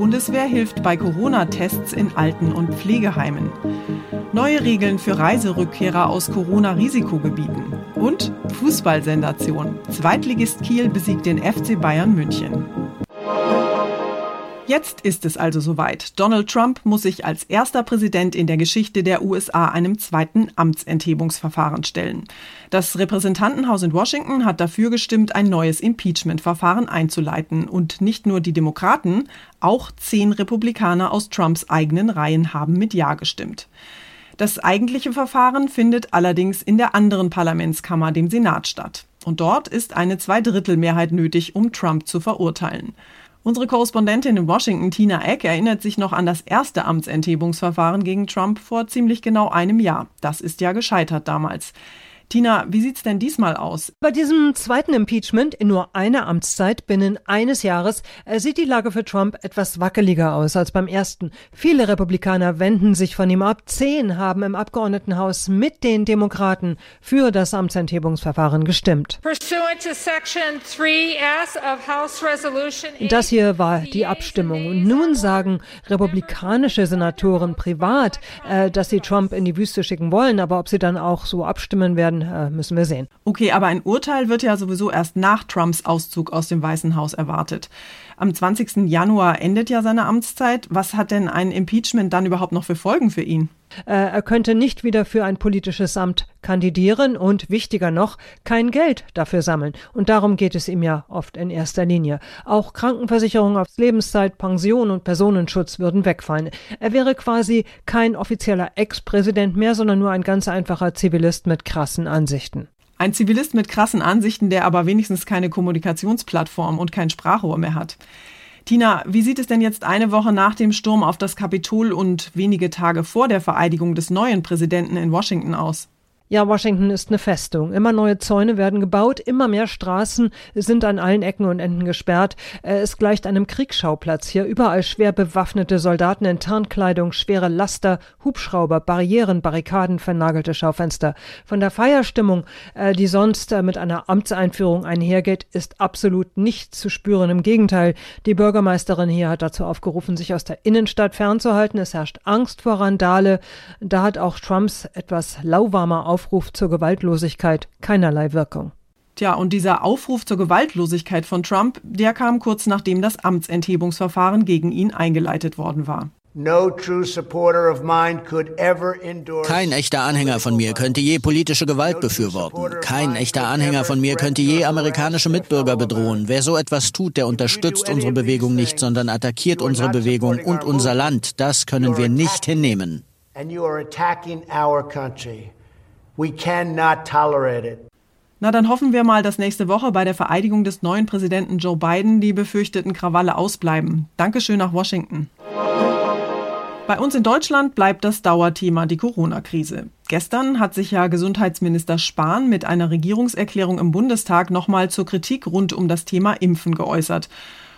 Bundeswehr hilft bei Corona-Tests in Alten- und Pflegeheimen. Neue Regeln für Reiserückkehrer aus Corona-Risikogebieten. Und Fußballsensation. Zweitligist Kiel besiegt den FC Bayern München. Jetzt ist es also soweit. Donald Trump muss sich als erster Präsident in der Geschichte der USA einem zweiten Amtsenthebungsverfahren stellen. Das Repräsentantenhaus in Washington hat dafür gestimmt, ein neues Impeachment-Verfahren einzuleiten. Und nicht nur die Demokraten, auch zehn Republikaner aus Trumps eigenen Reihen haben mit Ja gestimmt. Das eigentliche Verfahren findet allerdings in der anderen Parlamentskammer, dem Senat, statt. Und dort ist eine Zweidrittelmehrheit nötig, um Trump zu verurteilen. Unsere Korrespondentin in Washington, Tina Eck, erinnert sich noch an das erste Amtsenthebungsverfahren gegen Trump vor ziemlich genau einem Jahr. Das ist ja gescheitert damals. Tina, wie sieht's denn diesmal aus? Bei diesem zweiten Impeachment in nur einer Amtszeit binnen eines Jahres äh, sieht die Lage für Trump etwas wackeliger aus als beim ersten. Viele Republikaner wenden sich von ihm ab. Zehn haben im Abgeordnetenhaus mit den Demokraten für das Amtsenthebungsverfahren gestimmt. Das hier war die Abstimmung. Und nun sagen republikanische Senatoren privat, äh, dass sie Trump in die Wüste schicken wollen. Aber ob sie dann auch so abstimmen werden, äh, müssen wir sehen. Okay, aber ein Urteil wird ja sowieso erst nach Trumps Auszug aus dem Weißen Haus erwartet. Am 20. Januar endet ja seine Amtszeit. Was hat denn ein Impeachment dann überhaupt noch für Folgen für ihn? Äh, er könnte nicht wieder für ein politisches Amt kandidieren und wichtiger noch, kein Geld dafür sammeln. Und darum geht es ihm ja oft in erster Linie. Auch Krankenversicherung auf Lebenszeit, Pension und Personenschutz würden wegfallen. Er wäre quasi kein offizieller Ex-Präsident mehr, sondern nur ein ganz einfacher Zivilist mit krassen Ansichten. Ein Zivilist mit krassen Ansichten, der aber wenigstens keine Kommunikationsplattform und kein Sprachrohr mehr hat. Tina, wie sieht es denn jetzt eine Woche nach dem Sturm auf das Kapitol und wenige Tage vor der Vereidigung des neuen Präsidenten in Washington aus? Ja, Washington ist eine Festung. Immer neue Zäune werden gebaut, immer mehr Straßen sind an allen Ecken und Enden gesperrt. Es gleicht einem Kriegsschauplatz. Hier überall schwer bewaffnete Soldaten in Tarnkleidung, schwere Laster, Hubschrauber, Barrieren, Barrikaden, vernagelte Schaufenster. Von der Feierstimmung, äh, die sonst äh, mit einer Amtseinführung einhergeht, ist absolut nichts zu spüren. Im Gegenteil, die Bürgermeisterin hier hat dazu aufgerufen, sich aus der Innenstadt fernzuhalten. Es herrscht Angst vor Randale. Da hat auch Trumps etwas lauwarmer Auf Aufruf zur Gewaltlosigkeit keinerlei Wirkung. Tja, und dieser Aufruf zur Gewaltlosigkeit von Trump, der kam kurz nachdem das Amtsenthebungsverfahren gegen ihn eingeleitet worden war. Kein echter Anhänger von mir könnte je politische Gewalt befürworten. Kein echter Anhänger von mir könnte je amerikanische Mitbürger bedrohen. Wer so etwas tut, der unterstützt unsere Bewegung nicht, sondern attackiert unsere Bewegung und unser Land. Das können wir nicht hinnehmen. Na, dann hoffen wir mal, dass nächste Woche bei der Vereidigung des neuen Präsidenten Joe Biden die befürchteten Krawalle ausbleiben. Dankeschön nach Washington. Bei uns in Deutschland bleibt das Dauerthema die Corona-Krise. Gestern hat sich ja Gesundheitsminister Spahn mit einer Regierungserklärung im Bundestag nochmal zur Kritik rund um das Thema Impfen geäußert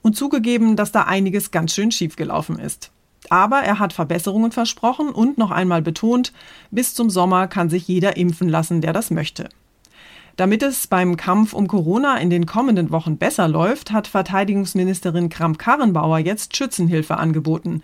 und zugegeben, dass da einiges ganz schön schiefgelaufen ist. Aber er hat Verbesserungen versprochen und noch einmal betont, bis zum Sommer kann sich jeder impfen lassen, der das möchte. Damit es beim Kampf um Corona in den kommenden Wochen besser läuft, hat Verteidigungsministerin Kramp-Karrenbauer jetzt Schützenhilfe angeboten.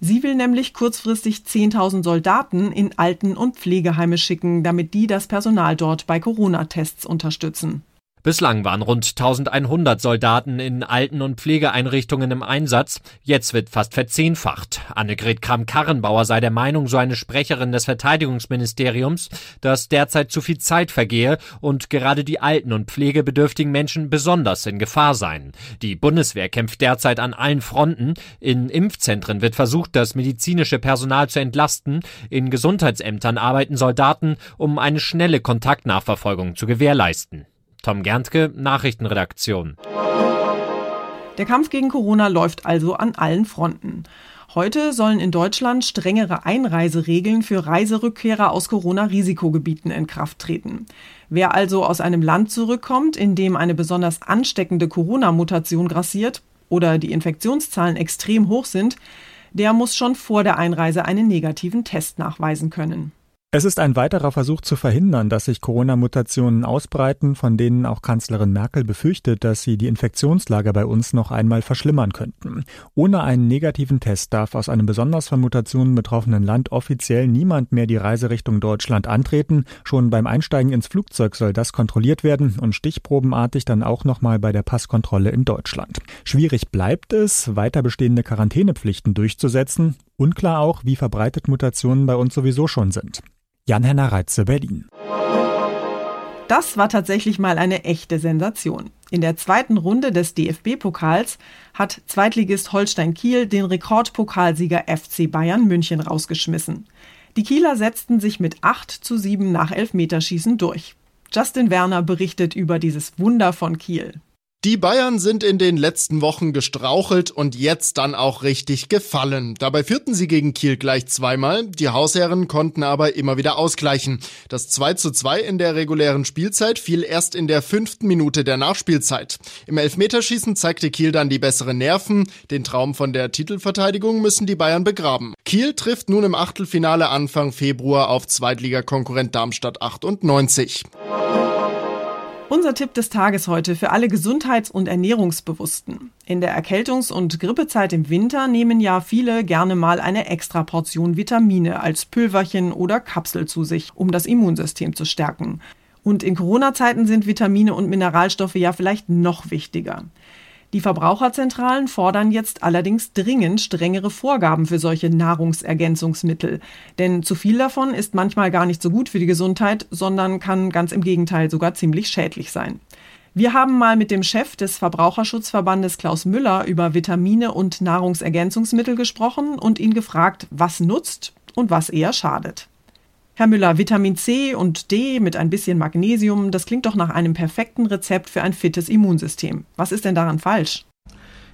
Sie will nämlich kurzfristig 10.000 Soldaten in Alten- und Pflegeheime schicken, damit die das Personal dort bei Corona-Tests unterstützen. Bislang waren rund 1100 Soldaten in Alten- und Pflegeeinrichtungen im Einsatz. Jetzt wird fast verzehnfacht. Annegret Kramp-Karrenbauer sei der Meinung, so eine Sprecherin des Verteidigungsministeriums, dass derzeit zu viel Zeit vergehe und gerade die alten und pflegebedürftigen Menschen besonders in Gefahr seien. Die Bundeswehr kämpft derzeit an allen Fronten. In Impfzentren wird versucht, das medizinische Personal zu entlasten. In Gesundheitsämtern arbeiten Soldaten, um eine schnelle Kontaktnachverfolgung zu gewährleisten. Tom Gerntke, Nachrichtenredaktion. Der Kampf gegen Corona läuft also an allen Fronten. Heute sollen in Deutschland strengere Einreiseregeln für Reiserückkehrer aus Corona-Risikogebieten in Kraft treten. Wer also aus einem Land zurückkommt, in dem eine besonders ansteckende Corona-Mutation grassiert oder die Infektionszahlen extrem hoch sind, der muss schon vor der Einreise einen negativen Test nachweisen können. Es ist ein weiterer Versuch zu verhindern, dass sich Corona-Mutationen ausbreiten, von denen auch Kanzlerin Merkel befürchtet, dass sie die Infektionslage bei uns noch einmal verschlimmern könnten. Ohne einen negativen Test darf aus einem besonders von Mutationen betroffenen Land offiziell niemand mehr die Reiserichtung Deutschland antreten. Schon beim Einsteigen ins Flugzeug soll das kontrolliert werden und stichprobenartig dann auch nochmal bei der Passkontrolle in Deutschland. Schwierig bleibt es, weiter bestehende Quarantänepflichten durchzusetzen. Unklar auch, wie verbreitet Mutationen bei uns sowieso schon sind. Jan-Henner Reitze, Berlin. Das war tatsächlich mal eine echte Sensation. In der zweiten Runde des DFB-Pokals hat Zweitligist Holstein Kiel den Rekordpokalsieger FC Bayern München rausgeschmissen. Die Kieler setzten sich mit 8 zu 7 nach Elfmeterschießen durch. Justin Werner berichtet über dieses Wunder von Kiel. Die Bayern sind in den letzten Wochen gestrauchelt und jetzt dann auch richtig gefallen. Dabei führten sie gegen Kiel gleich zweimal. Die Hausherren konnten aber immer wieder ausgleichen. Das 2 zu 2 in der regulären Spielzeit fiel erst in der fünften Minute der Nachspielzeit. Im Elfmeterschießen zeigte Kiel dann die besseren Nerven. Den Traum von der Titelverteidigung müssen die Bayern begraben. Kiel trifft nun im Achtelfinale Anfang Februar auf Zweitligakonkurrent Darmstadt 98. Unser Tipp des Tages heute für alle Gesundheits- und Ernährungsbewussten. In der Erkältungs- und Grippezeit im Winter nehmen ja viele gerne mal eine extra Portion Vitamine als Pülverchen oder Kapsel zu sich, um das Immunsystem zu stärken. Und in Corona-Zeiten sind Vitamine und Mineralstoffe ja vielleicht noch wichtiger. Die Verbraucherzentralen fordern jetzt allerdings dringend strengere Vorgaben für solche Nahrungsergänzungsmittel. Denn zu viel davon ist manchmal gar nicht so gut für die Gesundheit, sondern kann ganz im Gegenteil sogar ziemlich schädlich sein. Wir haben mal mit dem Chef des Verbraucherschutzverbandes Klaus Müller über Vitamine und Nahrungsergänzungsmittel gesprochen und ihn gefragt, was nutzt und was eher schadet. Herr Müller, Vitamin C und D mit ein bisschen Magnesium, das klingt doch nach einem perfekten Rezept für ein fittes Immunsystem. Was ist denn daran falsch?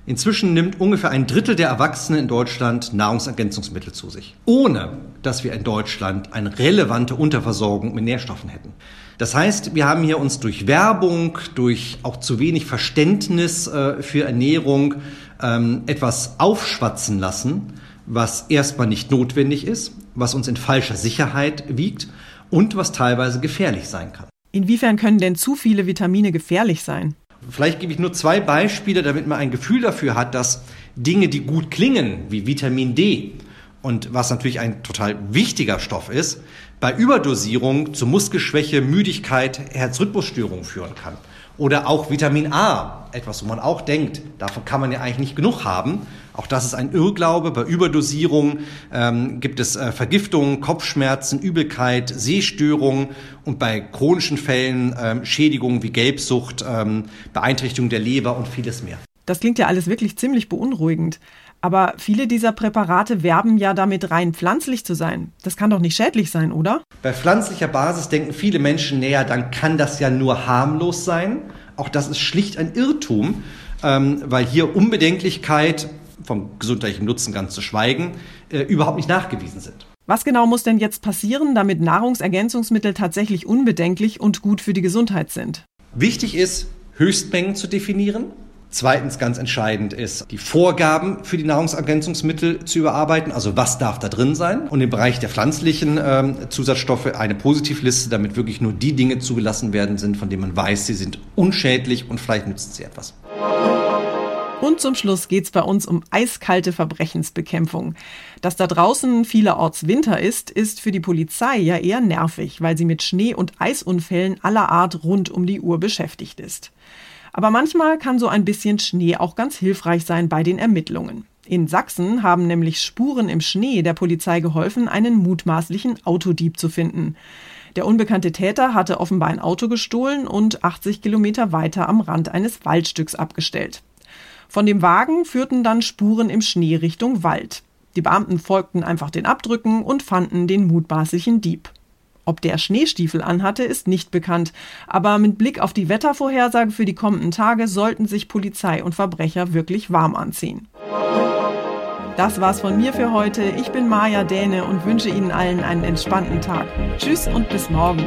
Inzwischen nimmt ungefähr ein Drittel der Erwachsenen in Deutschland Nahrungsergänzungsmittel zu sich, ohne dass wir in Deutschland eine relevante Unterversorgung mit Nährstoffen hätten. Das heißt, wir haben hier uns durch Werbung, durch auch zu wenig Verständnis äh, für Ernährung ähm, etwas aufschwatzen lassen, was erstmal nicht notwendig ist, was uns in falscher Sicherheit wiegt und was teilweise gefährlich sein kann. Inwiefern können denn zu viele Vitamine gefährlich sein? Vielleicht gebe ich nur zwei Beispiele, damit man ein Gefühl dafür hat, dass Dinge, die gut klingen, wie Vitamin D und was natürlich ein total wichtiger Stoff ist, bei Überdosierung zu Muskelschwäche, Müdigkeit, Herzrhythmusstörungen führen kann. Oder auch Vitamin A, etwas, wo man auch denkt, davon kann man ja eigentlich nicht genug haben. Auch das ist ein Irrglaube. Bei Überdosierung ähm, gibt es äh, Vergiftungen, Kopfschmerzen, Übelkeit, Sehstörungen und bei chronischen Fällen ähm, Schädigungen wie Gelbsucht, ähm, Beeinträchtigung der Leber und vieles mehr. Das klingt ja alles wirklich ziemlich beunruhigend. Aber viele dieser Präparate werben ja damit rein pflanzlich zu sein. Das kann doch nicht schädlich sein, oder? Bei pflanzlicher Basis denken viele Menschen näher, dann kann das ja nur harmlos sein. Auch das ist schlicht ein Irrtum, ähm, weil hier Unbedenklichkeit vom gesundheitlichen Nutzen ganz zu schweigen, äh, überhaupt nicht nachgewiesen sind. Was genau muss denn jetzt passieren, damit Nahrungsergänzungsmittel tatsächlich unbedenklich und gut für die Gesundheit sind? Wichtig ist, Höchstmengen zu definieren. Zweitens ganz entscheidend ist, die Vorgaben für die Nahrungsergänzungsmittel zu überarbeiten, also was darf da drin sein. Und im Bereich der pflanzlichen ähm, Zusatzstoffe eine Positivliste, damit wirklich nur die Dinge zugelassen werden sind, von denen man weiß, sie sind unschädlich und vielleicht nützen sie etwas. Und zum Schluss geht's bei uns um eiskalte Verbrechensbekämpfung. Dass da draußen vielerorts Winter ist, ist für die Polizei ja eher nervig, weil sie mit Schnee- und Eisunfällen aller Art rund um die Uhr beschäftigt ist. Aber manchmal kann so ein bisschen Schnee auch ganz hilfreich sein bei den Ermittlungen. In Sachsen haben nämlich Spuren im Schnee der Polizei geholfen, einen mutmaßlichen Autodieb zu finden. Der unbekannte Täter hatte offenbar ein Auto gestohlen und 80 Kilometer weiter am Rand eines Waldstücks abgestellt. Von dem Wagen führten dann Spuren im Schnee Richtung Wald. Die Beamten folgten einfach den Abdrücken und fanden den mutmaßlichen Dieb. Ob der Schneestiefel anhatte, ist nicht bekannt, aber mit Blick auf die Wettervorhersage für die kommenden Tage sollten sich Polizei und Verbrecher wirklich warm anziehen. Das war's von mir für heute. Ich bin Maja Däne und wünsche Ihnen allen einen entspannten Tag. Tschüss und bis morgen.